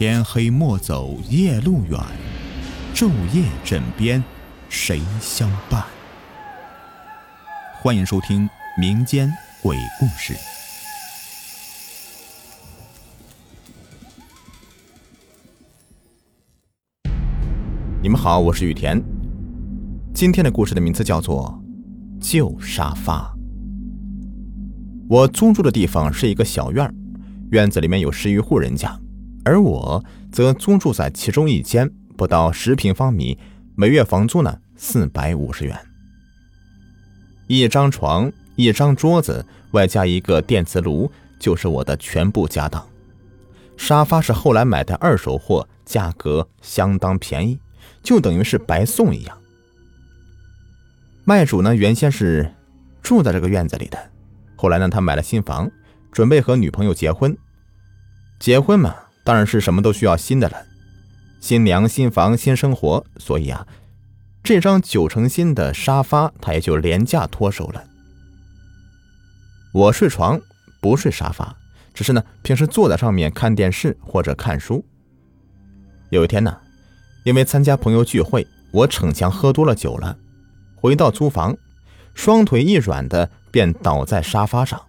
天黑莫走夜路远，昼夜枕边谁相伴？欢迎收听民间鬼故事。你们好，我是雨田。今天的故事的名字叫做《旧沙发》。我租住的地方是一个小院院子里面有十余户人家。而我则租住在其中一间不到十平方米，每月房租呢四百五十元。一张床、一张桌子，外加一个电磁炉，就是我的全部家当。沙发是后来买的二手货，价格相当便宜，就等于是白送一样。卖主呢原先是住在这个院子里的，后来呢他买了新房，准备和女朋友结婚。结婚嘛。当然是什么都需要新的了，新娘、新房、新生活，所以啊，这张九成新的沙发他也就廉价脱手了。我睡床不睡沙发，只是呢平时坐在上面看电视或者看书。有一天呢，因为参加朋友聚会，我逞强喝多了酒了，回到租房，双腿一软的便倒在沙发上，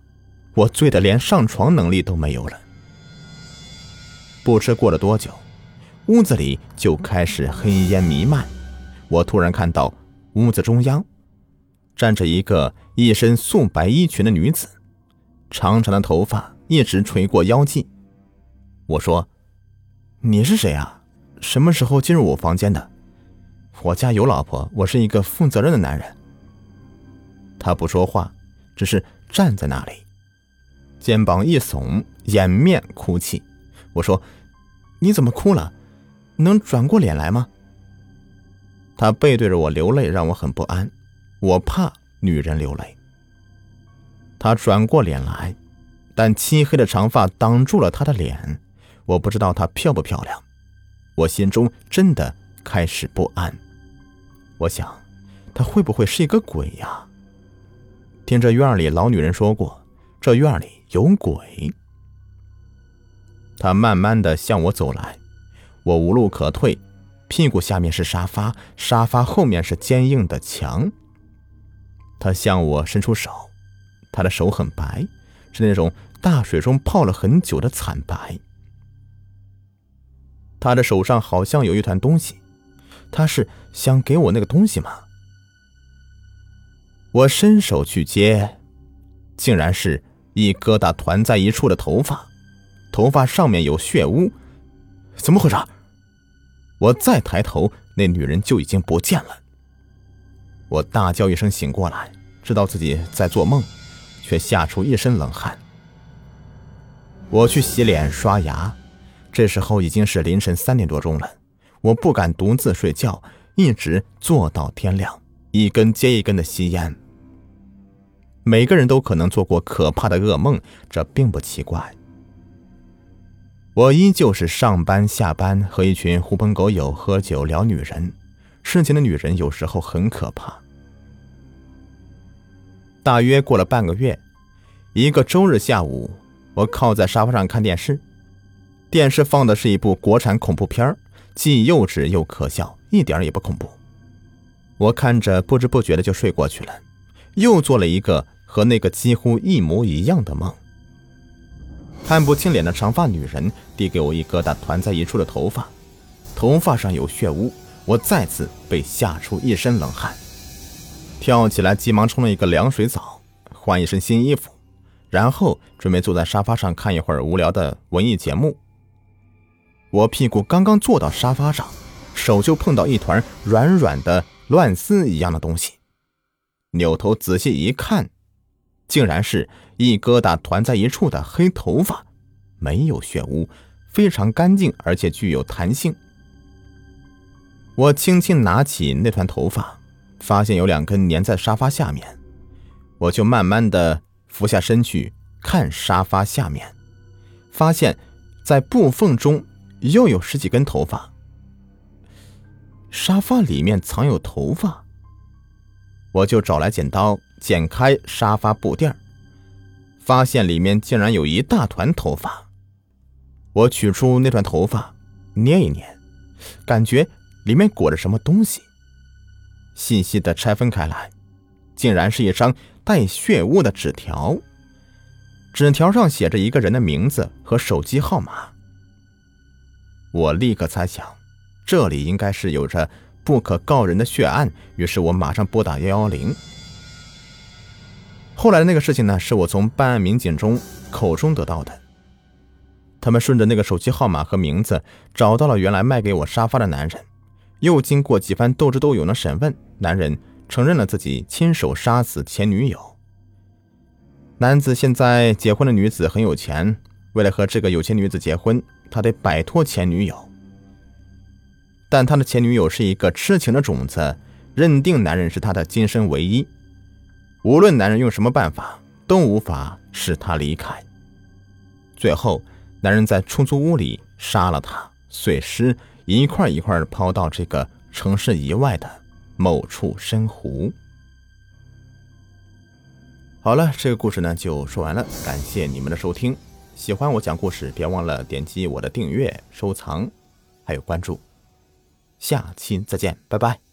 我醉得连上床能力都没有了。不知过了多久，屋子里就开始黑烟弥漫。我突然看到屋子中央站着一个一身素白衣裙的女子，长长的头发一直垂过腰际。我说：“你是谁啊？什么时候进入我房间的？我家有老婆，我是一个负责任的男人。”他不说话，只是站在那里，肩膀一耸，掩面哭泣。我说：“你怎么哭了？能转过脸来吗？”他背对着我流泪，让我很不安。我怕女人流泪。他转过脸来，但漆黑的长发挡住了他的脸。我不知道她漂不漂亮。我心中真的开始不安。我想，她会不会是一个鬼呀？听这院里老女人说过，这院里有鬼。他慢慢的向我走来，我无路可退，屁股下面是沙发，沙发后面是坚硬的墙。他向我伸出手，他的手很白，是那种大水中泡了很久的惨白。他的手上好像有一团东西，他是想给我那个东西吗？我伸手去接，竟然是一疙瘩团在一处的头发。头发上面有血污，怎么回事？我再抬头，那女人就已经不见了。我大叫一声醒过来，知道自己在做梦，却吓出一身冷汗。我去洗脸刷牙，这时候已经是凌晨三点多钟了。我不敢独自睡觉，一直坐到天亮，一根接一根的吸烟。每个人都可能做过可怕的噩梦，这并不奇怪。我依旧是上班下班和一群狐朋狗友喝酒聊女人，事情的女人有时候很可怕。大约过了半个月，一个周日下午，我靠在沙发上看电视，电视放的是一部国产恐怖片既幼稚又可笑，一点也不恐怖。我看着不知不觉的就睡过去了，又做了一个和那个几乎一模一样的梦。看不清脸的长发女人递给我一疙瘩团在一处的头发，头发上有血污，我再次被吓出一身冷汗，跳起来急忙冲了一个凉水澡，换一身新衣服，然后准备坐在沙发上看一会儿无聊的文艺节目。我屁股刚刚坐到沙发上，手就碰到一团软软的乱丝一样的东西，扭头仔细一看。竟然是一疙瘩团在一处的黑头发，没有血污，非常干净，而且具有弹性。我轻轻拿起那团头发，发现有两根粘在沙发下面，我就慢慢的俯下身去看沙发下面，发现，在布缝中又有十几根头发。沙发里面藏有头发，我就找来剪刀。剪开沙发布垫发现里面竟然有一大团头发。我取出那团头发，捏一捏，感觉里面裹着什么东西。细细的拆分开来，竟然是一张带血污的纸条。纸条上写着一个人的名字和手机号码。我立刻猜想，这里应该是有着不可告人的血案，于是我马上拨打幺幺零。后来的那个事情呢，是我从办案民警中口中得到的。他们顺着那个手机号码和名字找到了原来卖给我沙发的男人，又经过几番斗智斗勇的审问，男人承认了自己亲手杀死前女友。男子现在结婚的女子很有钱，为了和这个有钱女子结婚，他得摆脱前女友。但他的前女友是一个痴情的种子，认定男人是他的今生唯一，无论男人用什么办法，都无法使他离开。最后。男人在出租屋里杀了他，碎尸一块一块抛到这个城市以外的某处深湖。好了，这个故事呢就说完了，感谢你们的收听。喜欢我讲故事，别忘了点击我的订阅、收藏，还有关注。下期再见，拜拜。